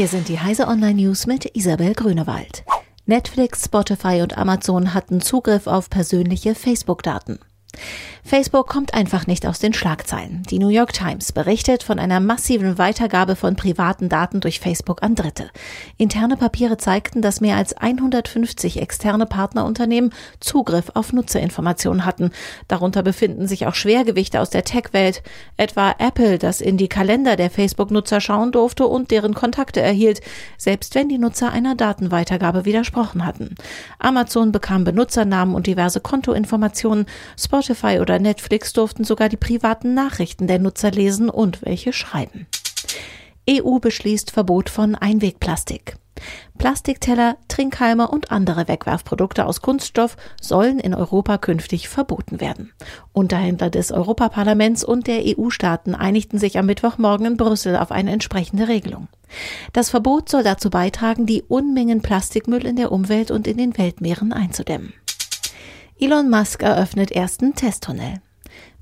Hier sind die Heise Online News mit Isabel Grünewald. Netflix, Spotify und Amazon hatten Zugriff auf persönliche Facebook-Daten. Facebook kommt einfach nicht aus den Schlagzeilen. Die New York Times berichtet von einer massiven Weitergabe von privaten Daten durch Facebook an Dritte. Interne Papiere zeigten, dass mehr als 150 externe Partnerunternehmen Zugriff auf Nutzerinformationen hatten. Darunter befinden sich auch Schwergewichte aus der Tech-Welt, etwa Apple, das in die Kalender der Facebook-Nutzer schauen durfte und deren Kontakte erhielt, selbst wenn die Nutzer einer Datenweitergabe widersprochen hatten. Amazon bekam Benutzernamen und diverse Kontoinformationen, Spotify oder Netflix durften sogar die privaten Nachrichten der Nutzer lesen und welche schreiben. EU beschließt Verbot von Einwegplastik. Plastikteller, Trinkhalme und andere Wegwerfprodukte aus Kunststoff sollen in Europa künftig verboten werden. Unterhändler des Europaparlaments und der EU-Staaten einigten sich am Mittwochmorgen in Brüssel auf eine entsprechende Regelung. Das Verbot soll dazu beitragen, die Unmengen Plastikmüll in der Umwelt und in den Weltmeeren einzudämmen. Elon Musk eröffnet ersten Testtunnel.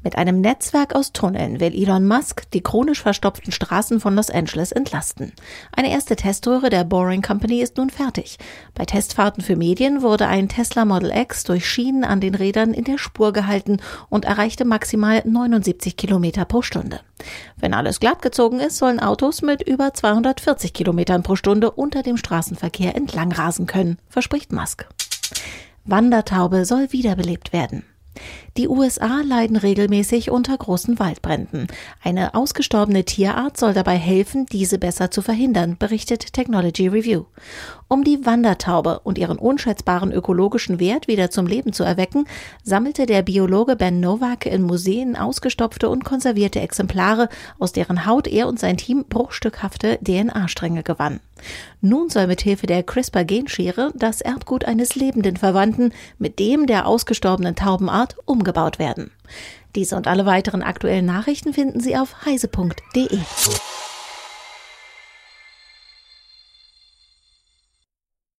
Mit einem Netzwerk aus Tunneln will Elon Musk die chronisch verstopften Straßen von Los Angeles entlasten. Eine erste Teströhre der Boring Company ist nun fertig. Bei Testfahrten für Medien wurde ein Tesla Model X durch Schienen an den Rädern in der Spur gehalten und erreichte maximal 79 Kilometer pro Stunde. Wenn alles glatt gezogen ist, sollen Autos mit über 240 Kilometern pro Stunde unter dem Straßenverkehr entlang rasen können, verspricht Musk. Wandertaube soll wiederbelebt werden. Die USA leiden regelmäßig unter großen Waldbränden. Eine ausgestorbene Tierart soll dabei helfen, diese besser zu verhindern, berichtet Technology Review. Um die Wandertaube und ihren unschätzbaren ökologischen Wert wieder zum Leben zu erwecken, sammelte der Biologe Ben Novak in Museen ausgestopfte und konservierte Exemplare, aus deren Haut er und sein Team bruchstückhafte DNA-Stränge gewann. Nun soll mithilfe der CRISPR-Genschere das Erbgut eines lebenden Verwandten mit dem der ausgestorbenen Taubenart umgebaut werden. Diese und alle weiteren aktuellen Nachrichten finden Sie auf heise.de.